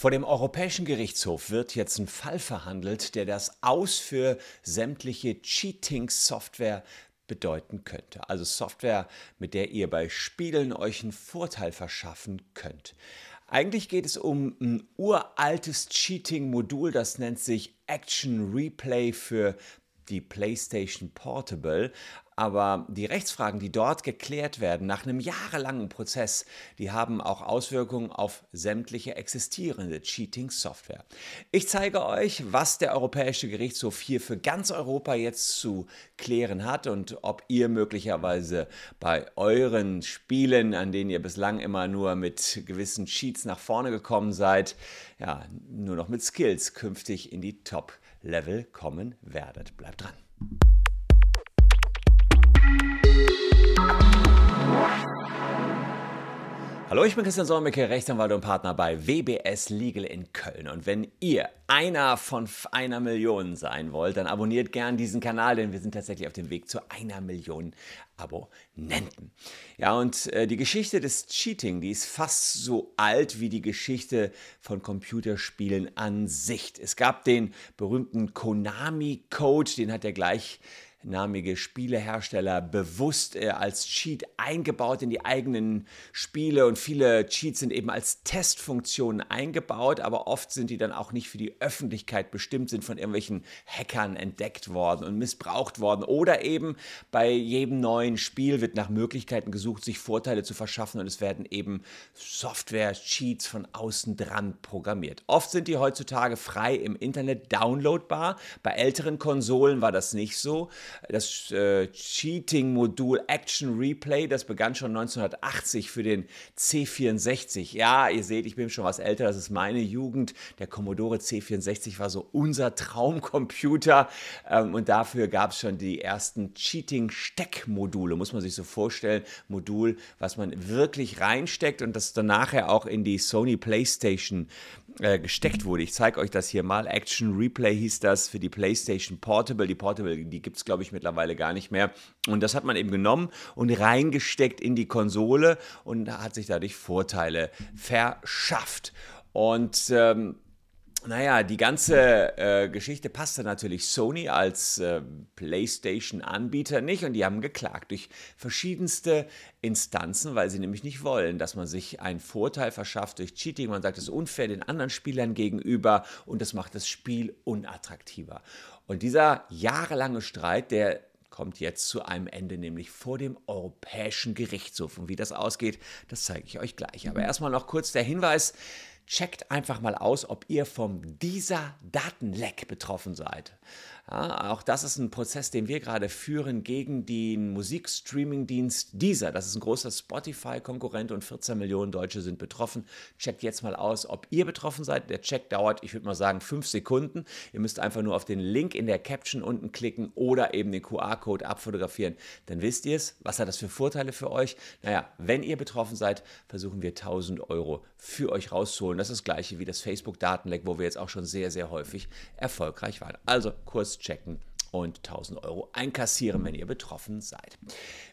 Vor dem Europäischen Gerichtshof wird jetzt ein Fall verhandelt, der das Aus für sämtliche Cheating-Software bedeuten könnte. Also Software, mit der ihr bei Spielen euch einen Vorteil verschaffen könnt. Eigentlich geht es um ein uraltes Cheating-Modul, das nennt sich Action Replay für die PlayStation Portable. Aber die Rechtsfragen, die dort geklärt werden, nach einem jahrelangen Prozess, die haben auch Auswirkungen auf sämtliche existierende Cheating-Software. Ich zeige euch, was der Europäische Gerichtshof hier für ganz Europa jetzt zu klären hat und ob ihr möglicherweise bei euren Spielen, an denen ihr bislang immer nur mit gewissen Cheats nach vorne gekommen seid, ja, nur noch mit Skills künftig in die Top-Level kommen werdet. Bleibt dran. Hallo, ich bin Christian Solmecke, Rechtsanwalt und Partner bei WBS Legal in Köln. Und wenn ihr einer von einer Million sein wollt, dann abonniert gern diesen Kanal, denn wir sind tatsächlich auf dem Weg zu einer Million Abonnenten. Ja, und äh, die Geschichte des Cheating, die ist fast so alt wie die Geschichte von Computerspielen an sich. Es gab den berühmten Konami-Code, den hat er gleich namige Spielehersteller bewusst äh, als Cheat eingebaut in die eigenen Spiele und viele Cheats sind eben als Testfunktionen eingebaut, aber oft sind die dann auch nicht für die Öffentlichkeit bestimmt, sind von irgendwelchen Hackern entdeckt worden und missbraucht worden oder eben bei jedem neuen Spiel wird nach Möglichkeiten gesucht, sich Vorteile zu verschaffen und es werden eben Software-Cheats von außen dran programmiert. Oft sind die heutzutage frei im Internet downloadbar. Bei älteren Konsolen war das nicht so. Das äh, Cheating-Modul Action Replay, das begann schon 1980 für den C64. Ja, ihr seht, ich bin schon was älter, das ist meine Jugend. Der Commodore C64 war so unser Traumcomputer ähm, und dafür gab es schon die ersten Cheating-Steckmodule, muss man sich so vorstellen. Modul, was man wirklich reinsteckt und das dann nachher auch in die Sony PlayStation äh, gesteckt wurde. Ich zeige euch das hier mal. Action Replay hieß das für die PlayStation Portable. Die Portable, die gibt es, glaube ich, mittlerweile gar nicht mehr. Und das hat man eben genommen und reingesteckt in die Konsole und hat sich dadurch Vorteile verschafft. Und ähm, naja, die ganze äh, Geschichte passte natürlich Sony als äh, PlayStation-Anbieter nicht und die haben geklagt durch verschiedenste Instanzen, weil sie nämlich nicht wollen, dass man sich einen Vorteil verschafft durch Cheating. Man sagt, es ist unfair den anderen Spielern gegenüber und das macht das Spiel unattraktiver. Und dieser jahrelange Streit, der kommt jetzt zu einem Ende, nämlich vor dem Europäischen Gerichtshof. Und wie das ausgeht, das zeige ich euch gleich. Aber erstmal noch kurz der Hinweis, checkt einfach mal aus, ob ihr vom dieser Datenleck betroffen seid. Ja, auch das ist ein Prozess, den wir gerade führen gegen den Musikstreaming-Dienst Deezer. Das ist ein großer Spotify-Konkurrent und 14 Millionen Deutsche sind betroffen. Checkt jetzt mal aus, ob ihr betroffen seid. Der Check dauert, ich würde mal sagen, fünf Sekunden. Ihr müsst einfach nur auf den Link in der Caption unten klicken oder eben den QR-Code abfotografieren. Dann wisst ihr es. Was hat das für Vorteile für euch? Naja, wenn ihr betroffen seid, versuchen wir 1000 Euro für euch rauszuholen. Das ist das gleiche wie das Facebook-Datenleck, wo wir jetzt auch schon sehr, sehr häufig erfolgreich waren. Also kurz checken und 1000 Euro einkassieren, wenn ihr betroffen seid.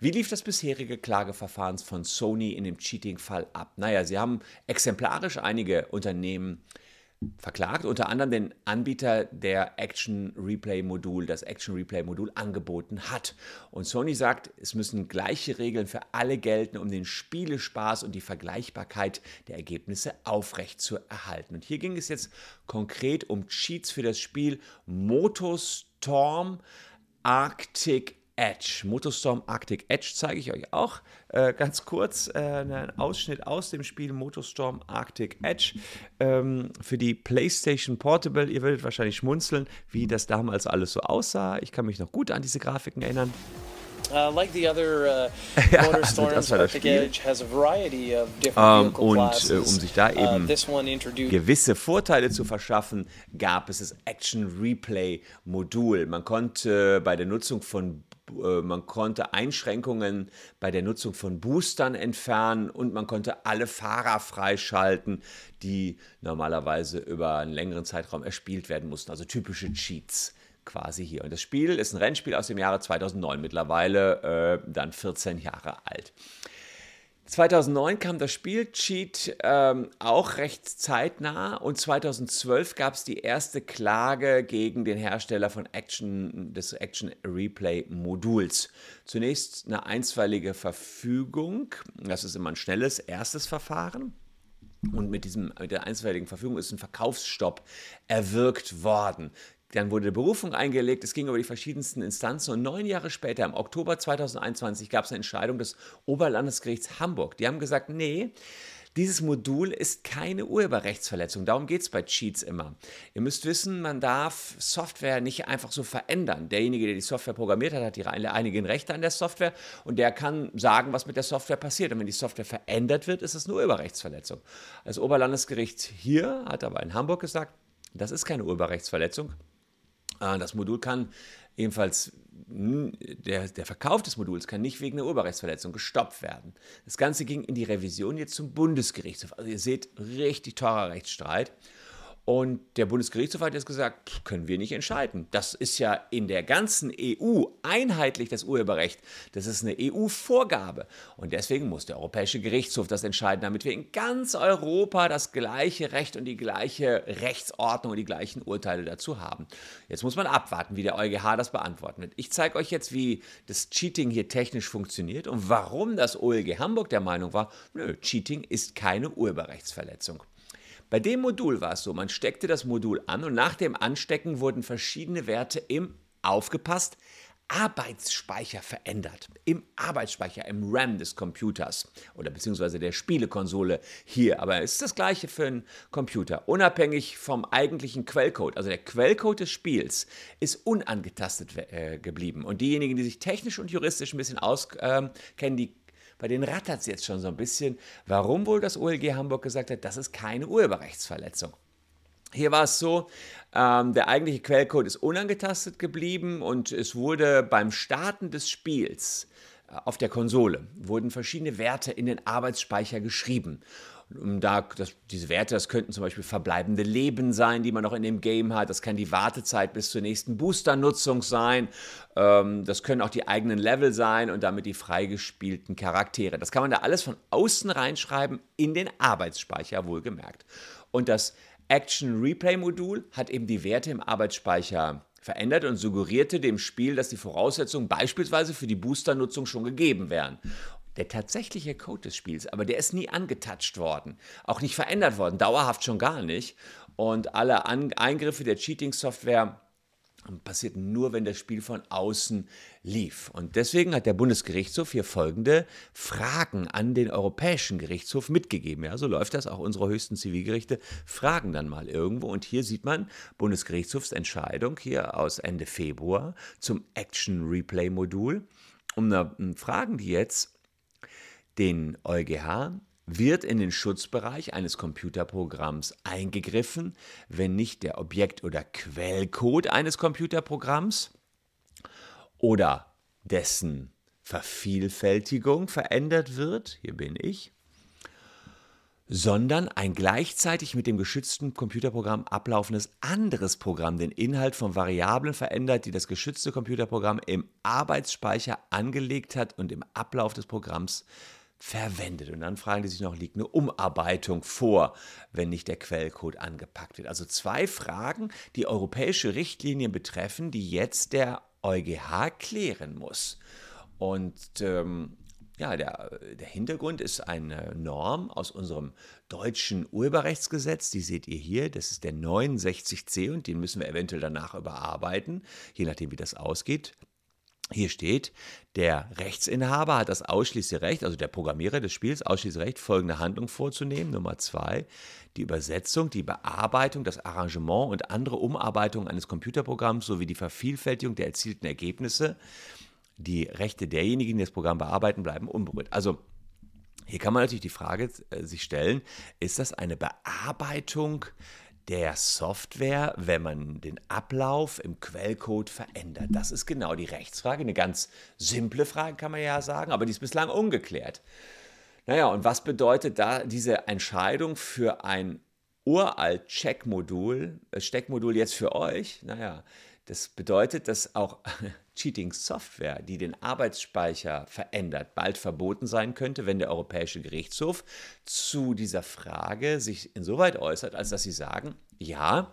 Wie lief das bisherige Klageverfahren von Sony in dem Cheating-Fall ab? Naja, sie haben exemplarisch einige Unternehmen verklagt, unter anderem den Anbieter der Action Replay Modul, das Action Replay Modul angeboten hat. Und Sony sagt, es müssen gleiche Regeln für alle gelten, um den Spielespaß und die Vergleichbarkeit der Ergebnisse aufrecht zu erhalten. Und hier ging es jetzt konkret um Cheats für das Spiel Motostorm Arctic Edge. Motostorm Arctic Edge zeige ich euch auch äh, ganz kurz. Äh, einen Ausschnitt aus dem Spiel Motostorm Arctic Edge ähm, für die PlayStation Portable. Ihr werdet wahrscheinlich schmunzeln, wie das damals alles so aussah. Ich kann mich noch gut an diese Grafiken erinnern. Uh, like the other uh, ja, also das war das Spiel. Um, ähm, und äh, um sich da uh, eben uh, gewisse Vorteile zu verschaffen, gab es das Action Replay Modul. Man konnte bei der Nutzung von man konnte Einschränkungen bei der Nutzung von Boostern entfernen und man konnte alle Fahrer freischalten, die normalerweise über einen längeren Zeitraum erspielt werden mussten, also typische Cheats quasi hier. Und das Spiel ist ein Rennspiel aus dem Jahre 2009, mittlerweile äh, dann 14 Jahre alt. 2009 kam das Spiel Cheat ähm, auch recht zeitnah und 2012 gab es die erste Klage gegen den Hersteller von Action, des Action Replay Moduls. Zunächst eine einstweilige Verfügung, das ist immer ein schnelles erstes Verfahren. Und mit, diesem, mit der einstweiligen Verfügung ist ein Verkaufsstopp erwirkt worden. Dann wurde Berufung eingelegt, es ging über die verschiedensten Instanzen und neun Jahre später, im Oktober 2021, gab es eine Entscheidung des Oberlandesgerichts Hamburg. Die haben gesagt, nee, dieses Modul ist keine Urheberrechtsverletzung. Darum geht es bei Cheats immer. Ihr müsst wissen, man darf Software nicht einfach so verändern. Derjenige, der die Software programmiert hat, hat die einigen Rechte an der Software und der kann sagen, was mit der Software passiert. Und wenn die Software verändert wird, ist es eine Urheberrechtsverletzung. Das Oberlandesgericht hier hat aber in Hamburg gesagt, das ist keine Urheberrechtsverletzung. Äh, das Modul kann ebenfalls, der, der Verkauf des Moduls kann nicht wegen einer Urheberrechtsverletzung gestoppt werden. Das Ganze ging in die Revision jetzt zum Bundesgerichtshof. Also ihr seht, richtig teurer Rechtsstreit. Und der Bundesgerichtshof hat jetzt gesagt, können wir nicht entscheiden. Das ist ja in der ganzen EU einheitlich das Urheberrecht. Das ist eine EU-Vorgabe. Und deswegen muss der Europäische Gerichtshof das entscheiden, damit wir in ganz Europa das gleiche Recht und die gleiche Rechtsordnung und die gleichen Urteile dazu haben. Jetzt muss man abwarten, wie der EuGH das beantworten wird. Ich zeige euch jetzt, wie das Cheating hier technisch funktioniert und warum das OLG Hamburg der Meinung war, nö, Cheating ist keine Urheberrechtsverletzung. Bei dem Modul war es so, man steckte das Modul an und nach dem Anstecken wurden verschiedene Werte im, aufgepasst, Arbeitsspeicher verändert. Im Arbeitsspeicher, im RAM des Computers oder beziehungsweise der Spielekonsole hier. Aber es ist das gleiche für einen Computer. Unabhängig vom eigentlichen Quellcode. Also der Quellcode des Spiels ist unangetastet äh, geblieben. Und diejenigen, die sich technisch und juristisch ein bisschen auskennen, äh, die bei denen rattert es jetzt schon so ein bisschen, warum wohl das OLG Hamburg gesagt hat, das ist keine Urheberrechtsverletzung. Hier war es so, ähm, der eigentliche Quellcode ist unangetastet geblieben und es wurde beim Starten des Spiels äh, auf der Konsole wurden verschiedene Werte in den Arbeitsspeicher geschrieben da, das, diese Werte, das könnten zum Beispiel verbleibende Leben sein, die man noch in dem Game hat. Das kann die Wartezeit bis zur nächsten Booster-Nutzung sein. Ähm, das können auch die eigenen Level sein und damit die freigespielten Charaktere. Das kann man da alles von außen reinschreiben in den Arbeitsspeicher, wohlgemerkt. Und das Action Replay Modul hat eben die Werte im Arbeitsspeicher verändert und suggerierte dem Spiel, dass die Voraussetzungen beispielsweise für die Booster-Nutzung schon gegeben wären der tatsächliche Code des Spiels, aber der ist nie angetatscht worden, auch nicht verändert worden, dauerhaft schon gar nicht. Und alle An Eingriffe der Cheating-Software passierten nur, wenn das Spiel von außen lief. Und deswegen hat der Bundesgerichtshof hier folgende Fragen an den Europäischen Gerichtshof mitgegeben. Ja, so läuft das. Auch unsere höchsten Zivilgerichte fragen dann mal irgendwo. Und hier sieht man Bundesgerichtshofsentscheidung hier aus Ende Februar zum Action Replay Modul. Da fragen die jetzt, den EuGH wird in den Schutzbereich eines Computerprogramms eingegriffen, wenn nicht der Objekt- oder Quellcode eines Computerprogramms oder dessen Vervielfältigung verändert wird, hier bin ich, sondern ein gleichzeitig mit dem geschützten Computerprogramm ablaufendes anderes Programm den Inhalt von Variablen verändert, die das geschützte Computerprogramm im Arbeitsspeicher angelegt hat und im Ablauf des Programms verwendet. Und dann fragen die sich noch, liegt eine Umarbeitung vor, wenn nicht der Quellcode angepackt wird. Also zwei Fragen, die europäische Richtlinien betreffen, die jetzt der EuGH klären muss. Und ähm, ja, der, der, Hintergrund ist eine Norm aus unserem deutschen Urheberrechtsgesetz. Die seht ihr hier. Das ist der 69c und den müssen wir eventuell danach überarbeiten, je nachdem, wie das ausgeht. Hier steht, der Rechtsinhaber hat das ausschließliche Recht, also der Programmierer des Spiels, ausschließliche Recht, folgende Handlung vorzunehmen. Nummer zwei, die Übersetzung, die Bearbeitung, das Arrangement und andere Umarbeitungen eines Computerprogramms sowie die Vervielfältigung der erzielten Ergebnisse. Die Rechte derjenigen, die das Programm bearbeiten, bleiben unberührt. Also hier kann man natürlich die Frage äh, sich stellen, ist das eine Bearbeitung der Software, wenn man den Ablauf im Quellcode verändert? Das ist genau die Rechtsfrage. Eine ganz simple Frage kann man ja sagen, aber die ist bislang ungeklärt. Naja, und was bedeutet da diese Entscheidung für ein uralt Checkmodul, äh, Steckmodul jetzt für euch? Naja, das bedeutet, dass auch Cheating-Software, die den Arbeitsspeicher verändert, bald verboten sein könnte, wenn der Europäische Gerichtshof zu dieser Frage sich insoweit äußert, als dass sie sagen, ja,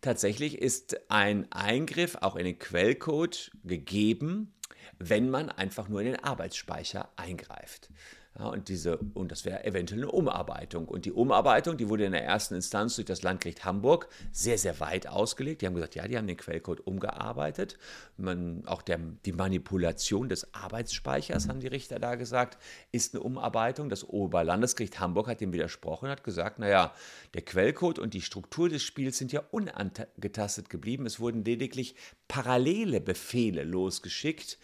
tatsächlich ist ein Eingriff auch in den Quellcode gegeben, wenn man einfach nur in den Arbeitsspeicher eingreift. Ja, und, diese, und das wäre eventuell eine Umarbeitung. Und die Umarbeitung, die wurde in der ersten Instanz durch das Landgericht Hamburg sehr, sehr weit ausgelegt. Die haben gesagt, ja, die haben den Quellcode umgearbeitet. Man, auch der, die Manipulation des Arbeitsspeichers, haben die Richter da gesagt, ist eine Umarbeitung. Das Oberlandesgericht Hamburg hat dem widersprochen, hat gesagt, naja, der Quellcode und die Struktur des Spiels sind ja unangetastet geblieben. Es wurden lediglich parallele Befehle losgeschickt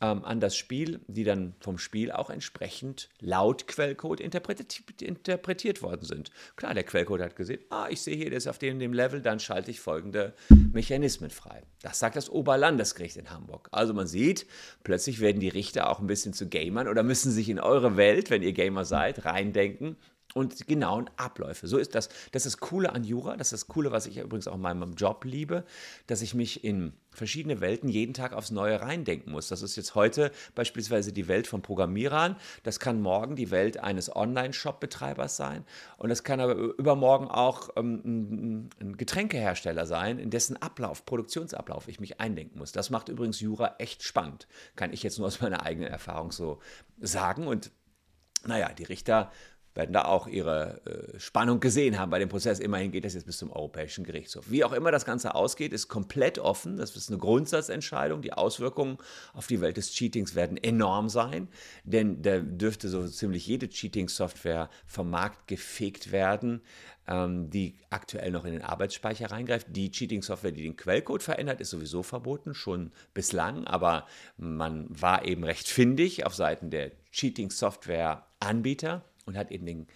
ähm, an das Spiel, die dann vom Spiel auch entsprechend laut Quellcode interpretiert, interpretiert worden sind. Klar, der Quellcode hat gesehen, ah, ich sehe hier, der ist auf dem, dem Level, dann schalte ich folgende Mechanismen frei. Das sagt das Oberlandesgericht in Hamburg. Also man sieht, plötzlich werden die Richter auch ein bisschen zu Gamern oder müssen sich in eure Welt, wenn ihr Gamer seid, reindenken und die genauen Abläufe. So ist das. Das ist das Coole an Jura, das ist das Coole, was ich übrigens auch in meinem Job liebe, dass ich mich in verschiedene Welten jeden Tag aufs Neue reindenken muss. Das ist jetzt heute beispielsweise die Welt von Programmierern, das kann morgen die Welt eines Online-Shop-Betreibers sein und das kann aber übermorgen auch ähm, ein Getränkehersteller sein, in dessen Ablauf, Produktionsablauf ich mich eindenken muss. Das macht übrigens Jura echt spannend, kann ich jetzt nur aus meiner eigenen Erfahrung so sagen und naja, die Richter werden da auch ihre äh, Spannung gesehen haben bei dem Prozess. Immerhin geht das jetzt bis zum Europäischen Gerichtshof. Wie auch immer das Ganze ausgeht, ist komplett offen. Das ist eine Grundsatzentscheidung. Die Auswirkungen auf die Welt des Cheatings werden enorm sein, denn da dürfte so ziemlich jede Cheating-Software vom Markt gefegt werden, ähm, die aktuell noch in den Arbeitsspeicher reingreift. Die Cheating-Software, die den Quellcode verändert, ist sowieso verboten, schon bislang, aber man war eben recht findig auf Seiten der Cheating-Software-Anbieter und hat eben den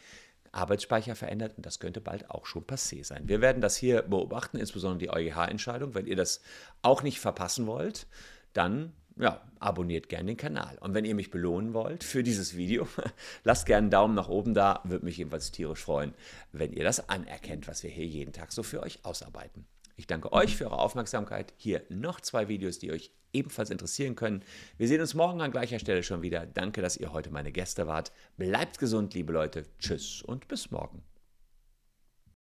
Arbeitsspeicher verändert und das könnte bald auch schon passé sein. Wir werden das hier beobachten, insbesondere die EuGH-Entscheidung. Wenn ihr das auch nicht verpassen wollt, dann ja, abonniert gerne den Kanal. Und wenn ihr mich belohnen wollt für dieses Video, lasst gerne einen Daumen nach oben da. Würde mich jedenfalls tierisch freuen, wenn ihr das anerkennt, was wir hier jeden Tag so für euch ausarbeiten. Ich danke euch für eure Aufmerksamkeit. Hier noch zwei Videos, die euch ebenfalls interessieren können. Wir sehen uns morgen an gleicher Stelle schon wieder. Danke, dass ihr heute meine Gäste wart. Bleibt gesund, liebe Leute. Tschüss und bis morgen.